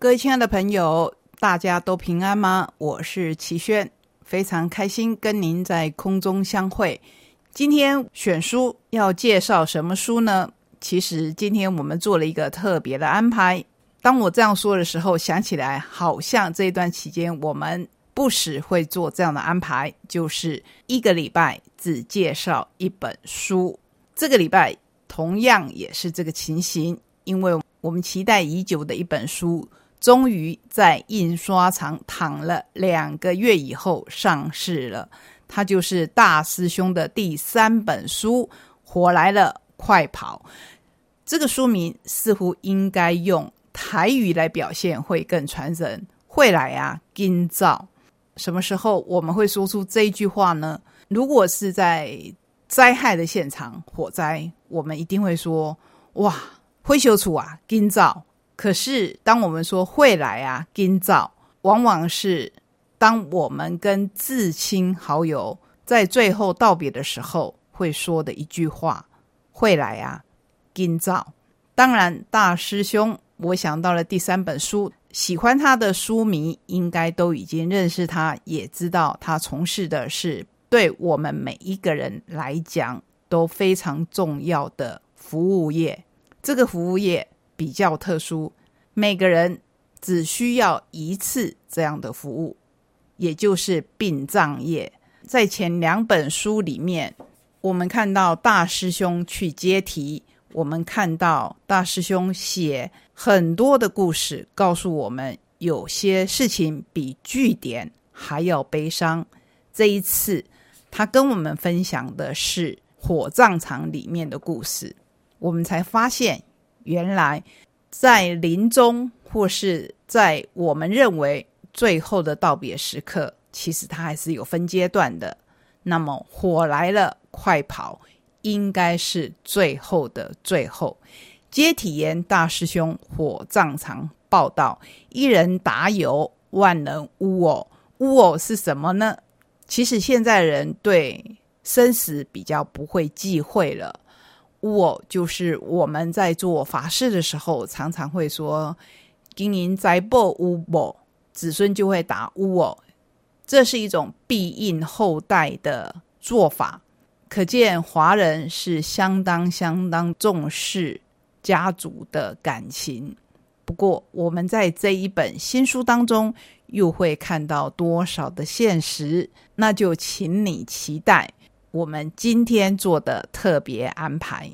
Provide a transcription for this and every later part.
各位亲爱的朋友，大家都平安吗？我是齐轩，非常开心跟您在空中相会。今天选书要介绍什么书呢？其实今天我们做了一个特别的安排。当我这样说的时候，想起来好像这段期间我们不时会做这样的安排，就是一个礼拜只介绍一本书。这个礼拜同样也是这个情形，因为我们期待已久的一本书。终于在印刷厂躺了两个月以后上市了，它就是大师兄的第三本书《火来了，快跑》。这个书名似乎应该用台语来表现会更传神。会来啊，今早什么时候我们会说出这句话呢？如果是在灾害的现场，火灾，我们一定会说：“哇，灰修处啊，今早。”可是，当我们说会来啊，今早，往往是当我们跟至亲好友在最后道别的时候会说的一句话：“会来啊，今早。”当然，大师兄，我想到了第三本书，喜欢他的书迷应该都已经认识他，也知道他从事的是对我们每一个人来讲都非常重要的服务业。这个服务业。比较特殊，每个人只需要一次这样的服务，也就是殡葬业。在前两本书里面，我们看到大师兄去接题，我们看到大师兄写很多的故事，告诉我们有些事情比据点还要悲伤。这一次，他跟我们分享的是火葬场里面的故事，我们才发现。原来，在临终或是在我们认为最后的道别时刻，其实它还是有分阶段的。那么，火来了，快跑，应该是最后的最后。接体言大师兄火葬场报道：一人打有，万人呜哦。呜哦是什么呢？其实现在人对生死比较不会忌讳了。我就是我们在做法事的时候，常常会说“经营灾报乌我”，子孙就会打乌我，这是一种庇应后代的做法。可见华人是相当相当重视家族的感情。不过，我们在这一本新书当中，又会看到多少的现实？那就请你期待。我们今天做的特别安排，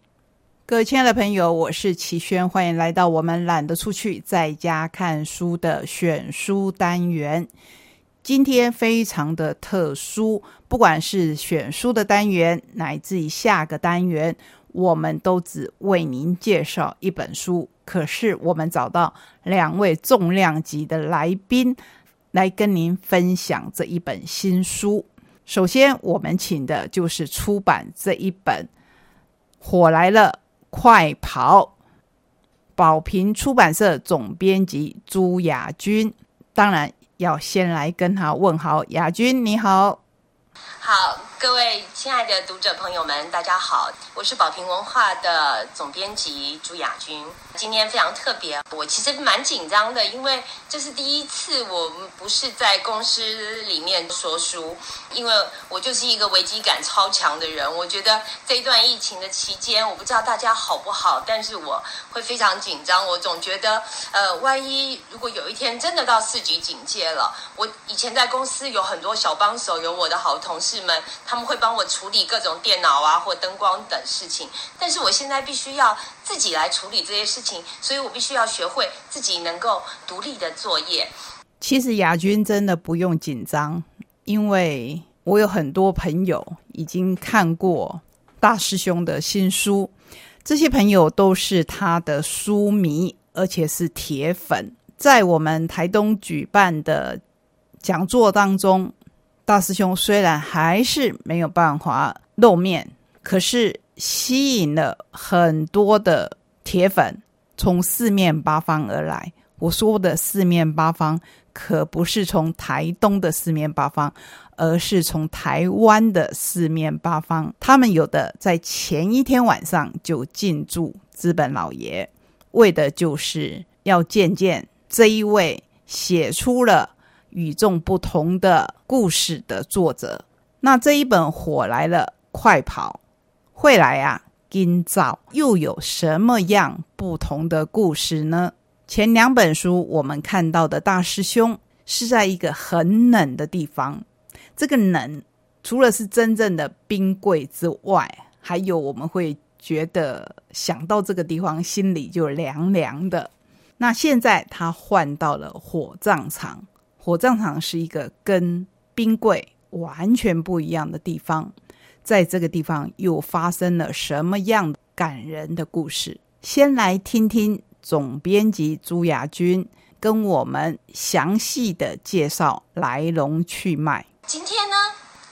各位亲爱的朋友，我是齐轩，欢迎来到我们懒得出去，在家看书的选书单元。今天非常的特殊，不管是选书的单元，乃至于下个单元，我们都只为您介绍一本书。可是我们找到两位重量级的来宾，来跟您分享这一本新书。首先，我们请的就是出版这一本《火来了，快跑》，宝瓶出版社总编辑朱雅君。当然，要先来跟他问好，雅君你好。好，各位亲爱的读者朋友们，大家好，我是宝瓶文化的总编辑朱雅君。今天非常特别，我其实蛮紧张的，因为这是第一次，我不是在公司里面说书，因为我就是一个危机感超强的人。我觉得这一段疫情的期间，我不知道大家好不好，但是我会非常紧张。我总觉得，呃，万一如果有一天真的到四级警戒了，我以前在公司有很多小帮手，有我的好同事。们他们会帮我处理各种电脑啊或灯光等事情，但是我现在必须要自己来处理这些事情，所以我必须要学会自己能够独立的作业。其实亚军真的不用紧张，因为我有很多朋友已经看过大师兄的新书，这些朋友都是他的书迷，而且是铁粉。在我们台东举办的讲座当中。大师兄虽然还是没有办法露面，可是吸引了很多的铁粉从四面八方而来。我说的四面八方，可不是从台东的四面八方，而是从台湾的四面八方。他们有的在前一天晚上就进驻资本老爷，为的就是要见见这一位写出了与众不同的故事的作者。那这一本《火来了，快跑！会来啊，今早又有什么样不同的故事呢？前两本书我们看到的大师兄是在一个很冷的地方，这个冷除了是真正的冰柜之外，还有我们会觉得想到这个地方心里就凉凉的。那现在他换到了火葬场，火葬场是一个跟冰柜。完全不一样的地方，在这个地方又发生了什么样感人的故事？先来听听总编辑朱亚军跟我们详细的介绍来龙去脉。今天呢，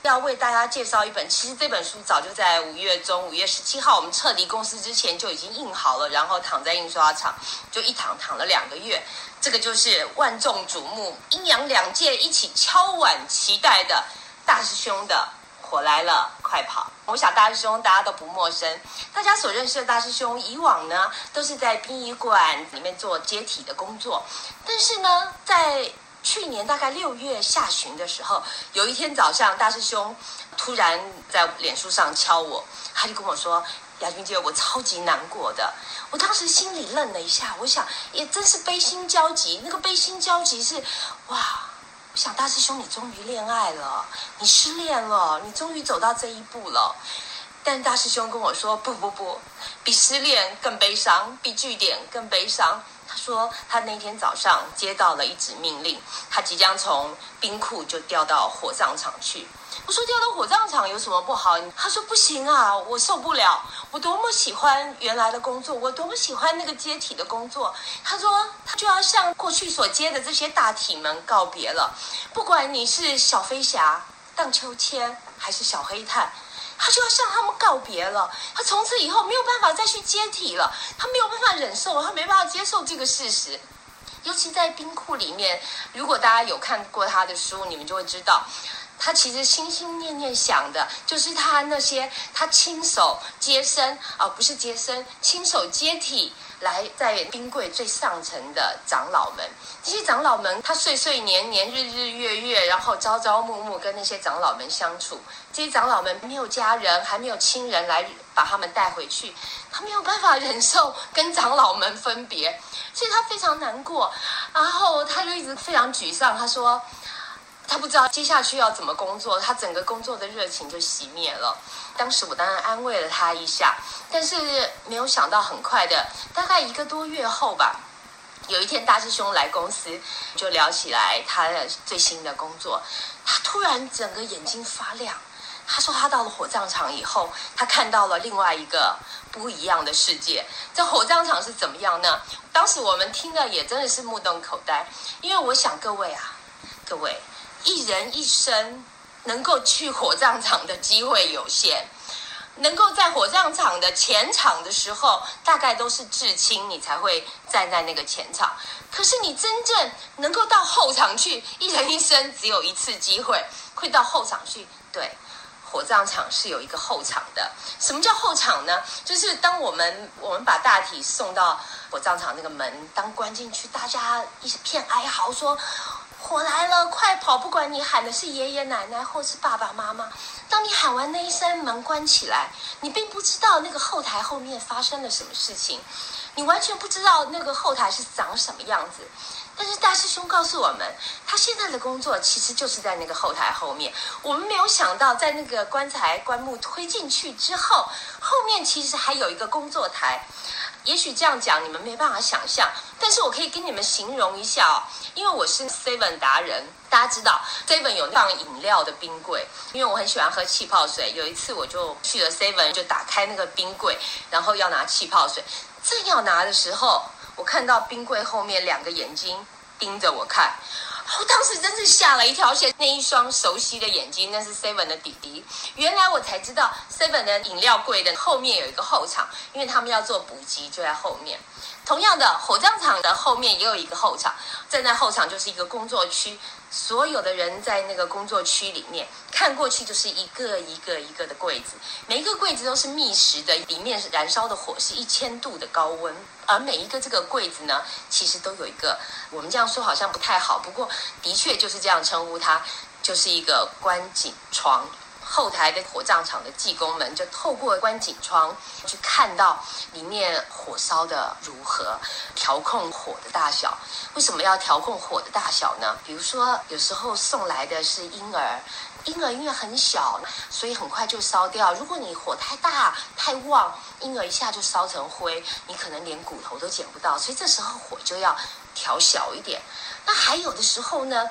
要为大家介绍一本，其实这本书早就在五月中，五月十七号我们撤离公司之前就已经印好了，然后躺在印刷厂，就一躺躺了两个月。这个就是万众瞩目、阴阳两界一起敲碗期待的。大师兄的火来了，快跑！我想大师兄大家都不陌生，大家所认识的大师兄，以往呢都是在殡仪馆里面做接体的工作。但是呢，在去年大概六月下旬的时候，有一天早上，大师兄突然在脸书上敲我，他就跟我说：“亚君姐，我超级难过的。”我当时心里愣了一下，我想也真是悲心交集。那个悲心交集是，哇！我想大师兄，你终于恋爱了，你失恋了，你终于走到这一步了。但大师兄跟我说：“不不不，比失恋更悲伤，比据点更悲伤。”他说他那天早上接到了一纸命令，他即将从冰库就调到火葬场去。我说调到火葬场有什么不好？他说不行啊，我受不了。我多么喜欢原来的工作，我多么喜欢那个接体的工作。他说他就要向过去所接的这些大体们告别了。不管你是小飞侠、荡秋千还是小黑炭，他就要向他们告别了。他从此以后没有办法再去接体了。他没有办法忍受，他没办法接受这个事实。尤其在冰库里面，如果大家有看过他的书，你们就会知道。他其实心心念念想的，就是他那些他亲手接生而，不是接生，亲手接体来在冰柜最上层的长老们。这些长老们，他岁岁年年、日日月月，然后朝朝暮暮跟那些长老们相处。这些长老们没有家人，还没有亲人来把他们带回去，他没有办法忍受跟长老们分别，所以他非常难过。然后他就一直非常沮丧，他说。他不知道接下去要怎么工作，他整个工作的热情就熄灭了。当时我当然安慰了他一下，但是没有想到很快的，大概一个多月后吧，有一天大师兄来公司，就聊起来他的最新的工作。他突然整个眼睛发亮，他说他到了火葬场以后，他看到了另外一个不一样的世界。这火葬场是怎么样呢？当时我们听的也真的是目瞪口呆，因为我想各位啊，各位。一人一生能够去火葬场的机会有限，能够在火葬场的前场的时候，大概都是至亲，你才会站在那个前场。可是你真正能够到后场去，一人一生只有一次机会，会到后场去。对，火葬场是有一个后场的。什么叫后场呢？就是当我们我们把大体送到火葬场那个门，当关进去，大家一片哀嚎说。火来了，快跑！不管你喊的是爷爷奶奶或是爸爸妈妈，当你喊完那一声，门关起来，你并不知道那个后台后面发生了什么事情，你完全不知道那个后台是长什么样子。但是大师兄告诉我们，他现在的工作其实就是在那个后台后面。我们没有想到，在那个棺材棺木推进去之后，后面其实还有一个工作台。也许这样讲你们没办法想象，但是我可以跟你们形容一下哦，因为我是 Seven 达人，大家知道 Seven 有放饮料的冰柜，因为我很喜欢喝气泡水。有一次我就去了 Seven，就打开那个冰柜，然后要拿气泡水，正要拿的时候，我看到冰柜后面两个眼睛盯着我看。我当时真是吓了一跳，而且那一双熟悉的眼睛，那是 Seven 的弟弟。原来我才知道，Seven 的饮料柜的后面有一个后场，因为他们要做补给，就在后面。同样的，火葬场的后面也有一个后场，站在那后场就是一个工作区，所有的人在那个工作区里面看过去就是一个一个一个的柜子，每一个柜子都是密实的，里面是燃烧的火是一千度的高温，而每一个这个柜子呢，其实都有一个，我们这样说好像不太好，不过的确就是这样称呼它，就是一个观景窗。后台的火葬场的技工们就透过观景窗去看到里面火烧的如何，调控火的大小。为什么要调控火的大小呢？比如说，有时候送来的是婴儿，婴儿因为很小，所以很快就烧掉。如果你火太大太旺，婴儿一下就烧成灰，你可能连骨头都捡不到。所以这时候火就要调小一点。那还有的时候呢，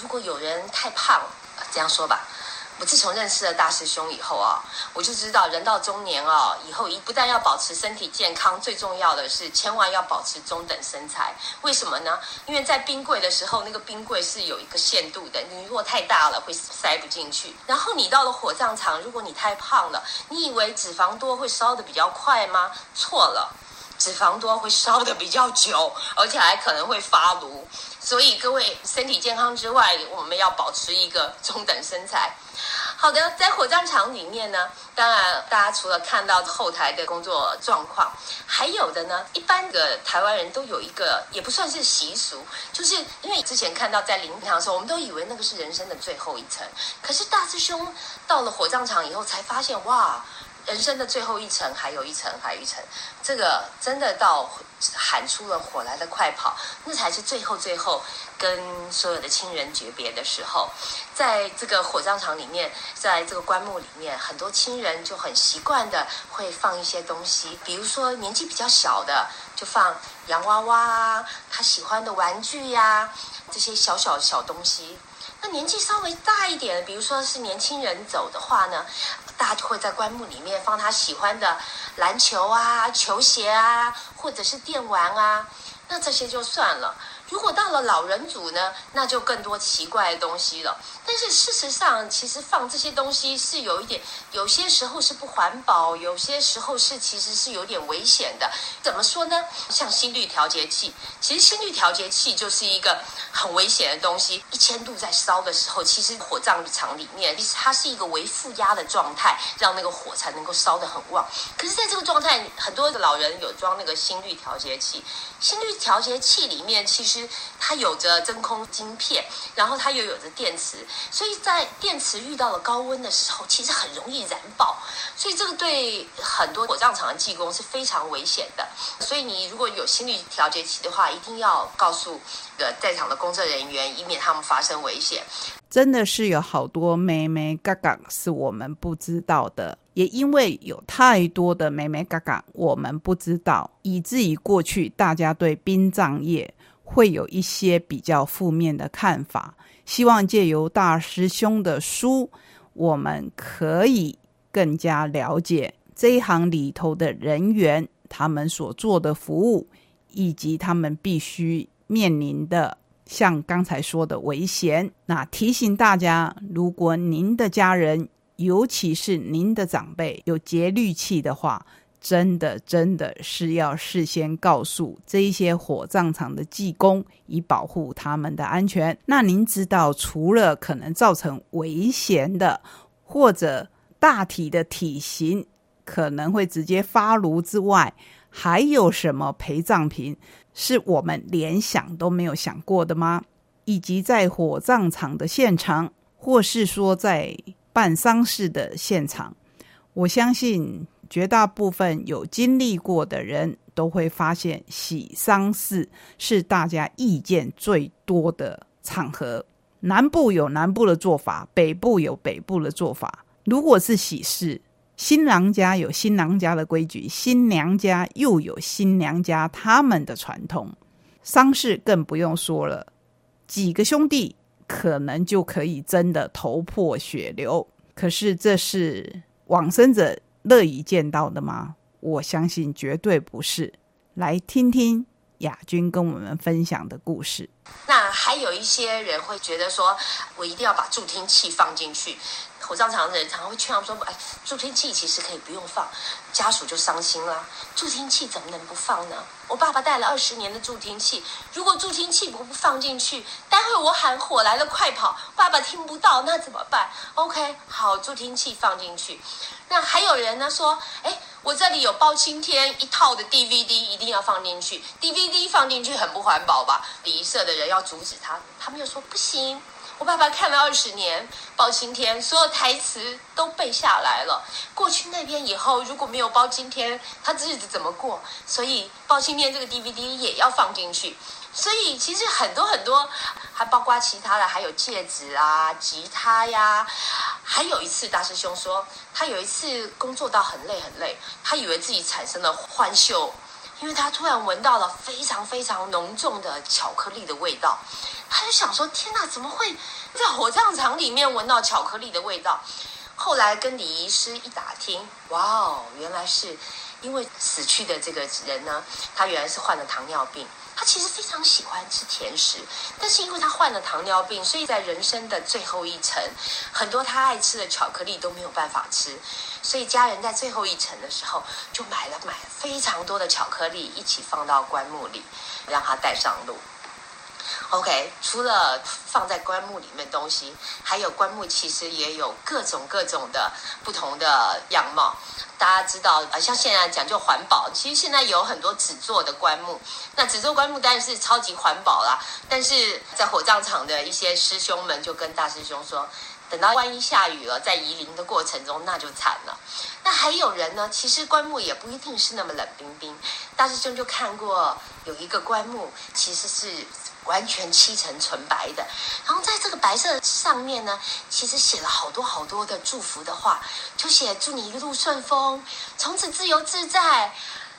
如果有人太胖，这样说吧。我自从认识了大师兄以后啊，我就知道人到中年啊，以后一不但要保持身体健康，最重要的是千万要保持中等身材。为什么呢？因为在冰柜的时候，那个冰柜是有一个限度的，你如果太大了会塞不进去。然后你到了火葬场，如果你太胖了，你以为脂肪多会烧的比较快吗？错了，脂肪多会烧的比较久，而且还可能会发炉。所以各位身体健康之外，我们要保持一个中等身材。好的，在火葬场里面呢，当然大家除了看到后台的工作状况，还有的呢，一般的台湾人都有一个也不算是习俗，就是因为之前看到在灵堂的时候，我们都以为那个是人生的最后一层，可是大师兄到了火葬场以后才发现，哇！人生的最后一层，还有一层，还有一层，这个真的到喊出了火来的快跑，那才是最后最后跟所有的亲人诀别的时候。在这个火葬场里面，在这个棺木里面，很多亲人就很习惯的会放一些东西，比如说年纪比较小的，就放洋娃娃啊，他喜欢的玩具呀，这些小小小东西。那年纪稍微大一点，比如说是年轻人走的话呢？他就会在棺木里面放他喜欢的篮球啊、球鞋啊，或者是电玩啊，那这些就算了。如果到了老人组呢，那就更多奇怪的东西了。但是事实上，其实放这些东西是有一点，有些时候是不环保，有些时候是其实是有点危险的。怎么说呢？像心率调节器，其实心率调节器就是一个很危险的东西。一千度在烧的时候，其实火葬场里面它是一个为负压的状态，让那个火才能够烧得很旺。可是，在这个状态，很多的老人有装那个心率调节器，心率调节器里面其实。它有着真空晶片，然后它又有着电池，所以在电池遇到了高温的时候，其实很容易燃爆。所以这个对很多火葬场的技工是非常危险的。所以你如果有心率调节器的话，一定要告诉在场的工作人员，以免他们发生危险。真的是有好多妹妹嘎嘎是我们不知道的。也因为有太多的妹妹嘎嘎我们不知道，以至于过去大家对殡葬业。会有一些比较负面的看法，希望借由大师兄的书，我们可以更加了解这一行里头的人员，他们所做的服务，以及他们必须面临的，像刚才说的危险。那提醒大家，如果您的家人，尤其是您的长辈有节律器的话，真的，真的是要事先告诉这些火葬场的技工，以保护他们的安全。那您知道，除了可能造成危险的，或者大体的体型可能会直接发炉之外，还有什么陪葬品是我们连想都没有想过的吗？以及在火葬场的现场，或是说在办丧事的现场，我相信。绝大部分有经历过的人都会发现，喜丧事是大家意见最多的场合。南部有南部的做法，北部有北部的做法。如果是喜事，新郎家有新郎家的规矩，新娘家又有新娘家他们的传统。丧事更不用说了，几个兄弟可能就可以争得头破血流。可是这是往生者。乐意见到的吗？我相信绝对不是。来听听亚军跟我们分享的故事。那还有一些人会觉得说，我一定要把助听器放进去。火葬场的人常常会劝他说：“哎，助听器其实可以不用放。”家属就伤心了。助听器怎么能不放呢？我爸爸带了二十年的助听器，如果助听器不不放进去，待会我喊火来了，快跑！爸爸听不到，那怎么办？OK，好，助听器放进去。那还有人呢说：“哎，我这里有包青天一套的 DVD，一定要放进去。DVD 放进去很不环保吧？”礼仪社的人要阻止他，他们又说：“不行。”我爸爸看了二十年包青天，所有台词都背下来了。过去那边以后如果没有包青天，他日子怎么过？所以包青天这个 DVD 也要放进去。所以其实很多很多，还包括其他的，还有戒指啊、吉他呀。还有一次，大师兄说他有一次工作到很累很累，他以为自己产生了幻嗅。因为他突然闻到了非常非常浓重的巧克力的味道，他就想说：“天呐，怎么会在火葬场里面闻到巧克力的味道？”后来跟礼仪师一打听，哇哦，原来是因为死去的这个人呢，他原来是患了糖尿病。他其实非常喜欢吃甜食，但是因为他患了糖尿病，所以在人生的最后一层，很多他爱吃的巧克力都没有办法吃。所以家人在最后一层的时候，就买了买非常多的巧克力，一起放到棺木里，让他带上路。OK，除了放在棺木里面东西，还有棺木其实也有各种各种的不同的样貌。大家知道，呃，像现在讲究环保，其实现在有很多纸做的棺木。那纸做棺木当然是超级环保啦。但是在火葬场的一些师兄们就跟大师兄说，等到万一下雨了，在移灵的过程中，那就惨了。那还有人呢，其实棺木也不一定是那么冷冰冰。大师兄就看过有一个棺木，其实是。完全漆成纯白的，然后在这个白色上面呢，其实写了好多好多的祝福的话，就写祝你一路顺风，从此自由自在。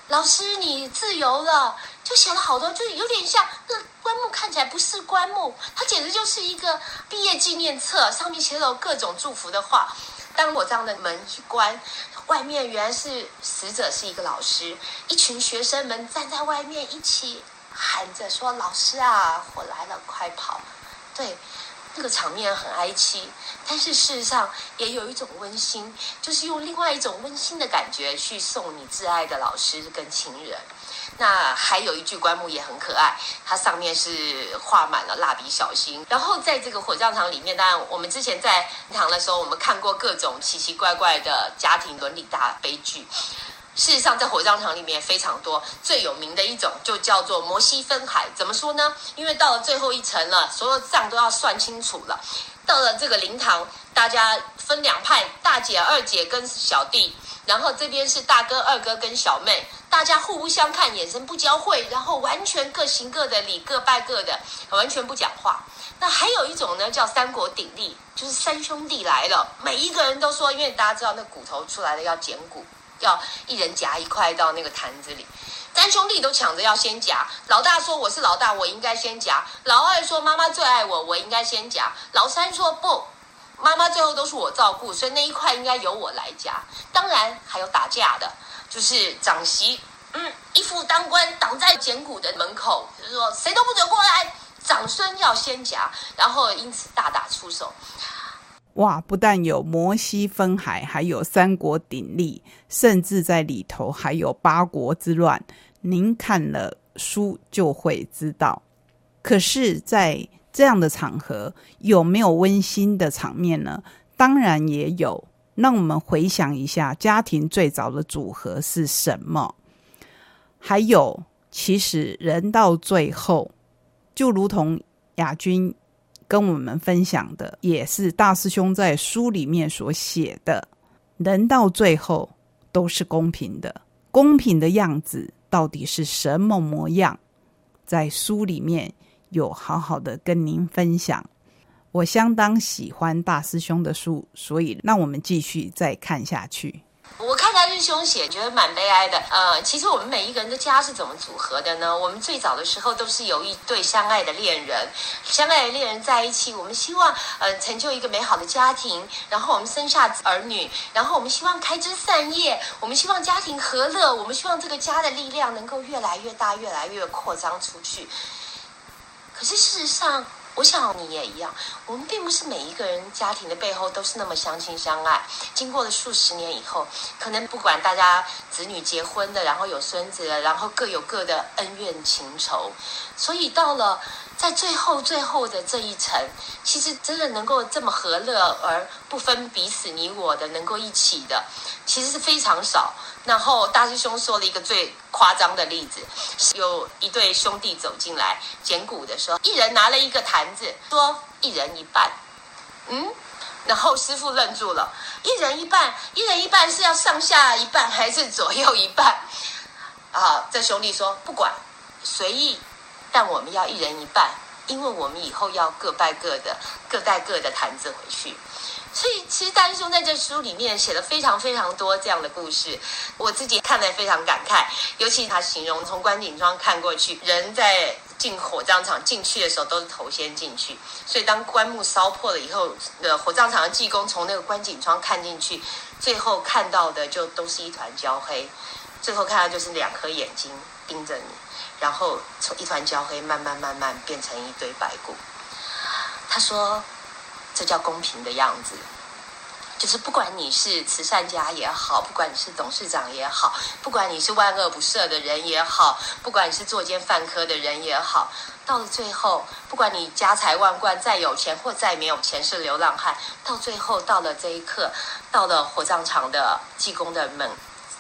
老师，你自由了，就写了好多，就有点像那棺木看起来不是棺木，它简直就是一个毕业纪念册，上面写了各种祝福的话。当我这样的门一关，外面原来是死者是一个老师，一群学生们站在外面一起。喊着说：“老师啊，火来了，快跑！”对，那个场面很哀戚，但是事实上也有一种温馨，就是用另外一种温馨的感觉去送你挚爱的老师跟亲人。那还有一具棺木也很可爱，它上面是画满了蜡笔小新。然后在这个火葬场里面，当然我们之前在堂的时候，我们看过各种奇奇怪怪的家庭伦理大悲剧。事实上，在火葬场里面非常多，最有名的一种就叫做摩西分海。怎么说呢？因为到了最后一层了，所有账都要算清楚了。到了这个灵堂，大家分两派，大姐、二姐跟小弟，然后这边是大哥、二哥跟小妹，大家互不相看，眼神不交汇，然后完全各行各的礼，各拜各的，完全不讲话。那还有一种呢，叫三国鼎立，就是三兄弟来了，每一个人都说，因为大家知道那骨头出来了要捡骨。要一人夹一块到那个坛子里，三兄弟都抢着要先夹。老大说我是老大，我应该先夹。老二说妈妈最爱我，我应该先夹。老三说不，妈妈最后都是我照顾，所以那一块应该由我来夹。当然还有打架的，就是长媳，嗯，一副当官挡在捡骨的门口，就是说谁都不准过来，长孙要先夹，然后因此大打出手。哇！不但有摩西分海，还有三国鼎立，甚至在里头还有八国之乱。您看了书就会知道。可是，在这样的场合，有没有温馨的场面呢？当然也有。让我们回想一下，家庭最早的组合是什么？还有，其实人到最后，就如同亚军。跟我们分享的也是大师兄在书里面所写的，人到最后都是公平的，公平的样子到底是什么模样？在书里面有好好的跟您分享。我相当喜欢大师兄的书，所以让我们继续再看下去。我看他日凶写，觉得蛮悲哀的。呃，其实我们每一个人的家是怎么组合的呢？我们最早的时候都是有一对相爱的恋人，相爱的恋人在一起，我们希望呃成就一个美好的家庭，然后我们生下儿女，然后我们希望开枝散叶，我们希望家庭和乐，我们希望这个家的力量能够越来越大，越来越扩张出去。可是事实上，我想你也一样，我们并不是每一个人家庭的背后都是那么相亲相爱。经过了数十年以后，可能不管大家子女结婚的，然后有孙子了，然后各有各的恩怨情仇，所以到了在最后最后的这一层，其实真的能够这么和乐而不分彼此你我的，能够一起的，其实是非常少。然后大师兄说了一个最夸张的例子，有一对兄弟走进来捡骨的时候，一人拿了一个坛子，说一人一半。嗯，然后师傅愣住了，一人一半，一人一半是要上下一半还是左右一半？啊，这兄弟说不管，随意，但我们要一人一半，因为我们以后要各拜各的，各带各的坛子回去。所以，其实大师兄在这书里面写了非常非常多这样的故事，我自己看来非常感慨。尤其他形容从观景窗看过去，人在进火葬场进去的时候都是头先进去，所以当棺木烧破了以后，呃，火葬场的技工从那个观景窗看进去，最后看到的就都是一团焦黑，最后看到就是两颗眼睛盯着你，然后从一团焦黑慢慢慢慢变成一堆白骨。他说。这叫公平的样子，就是不管你是慈善家也好，不管你是董事长也好，不管你是万恶不赦的人也好，不管你是作奸犯科的人也好，到了最后，不管你家财万贯、再有钱或再没有钱，是流浪汉，到最后到了这一刻，到了火葬场的济公的门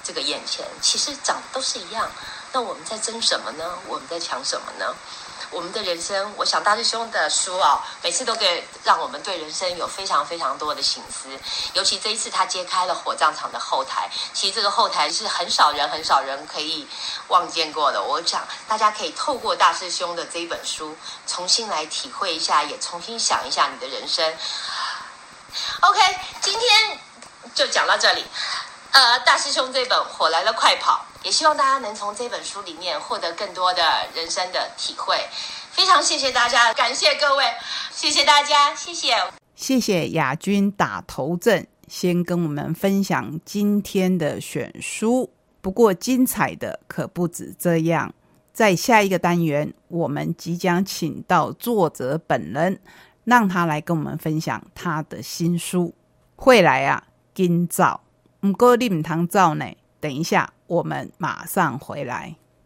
这个眼前，其实长得都是一样。那我们在争什么呢？我们在抢什么呢？我们的人生，我想大师兄的书啊，每次都可以让我们对人生有非常非常多的醒思。尤其这一次，他揭开了火葬场的后台，其实这个后台是很少人、很少人可以望见过的。我想大家可以透过大师兄的这一本书，重新来体会一下，也重新想一下你的人生。OK，今天就讲到这里。呃，大师兄这本《火来了快跑》，也希望大家能从这本书里面获得更多的人生的体会。非常谢谢大家，感谢各位，谢谢大家，谢谢，谢谢亚军打头阵，先跟我们分享今天的选书。不过精彩的可不止这样，在下一个单元，我们即将请到作者本人，让他来跟我们分享他的新书。会来啊，今早。唔过你唔通走呢，等一下，我们马上回来。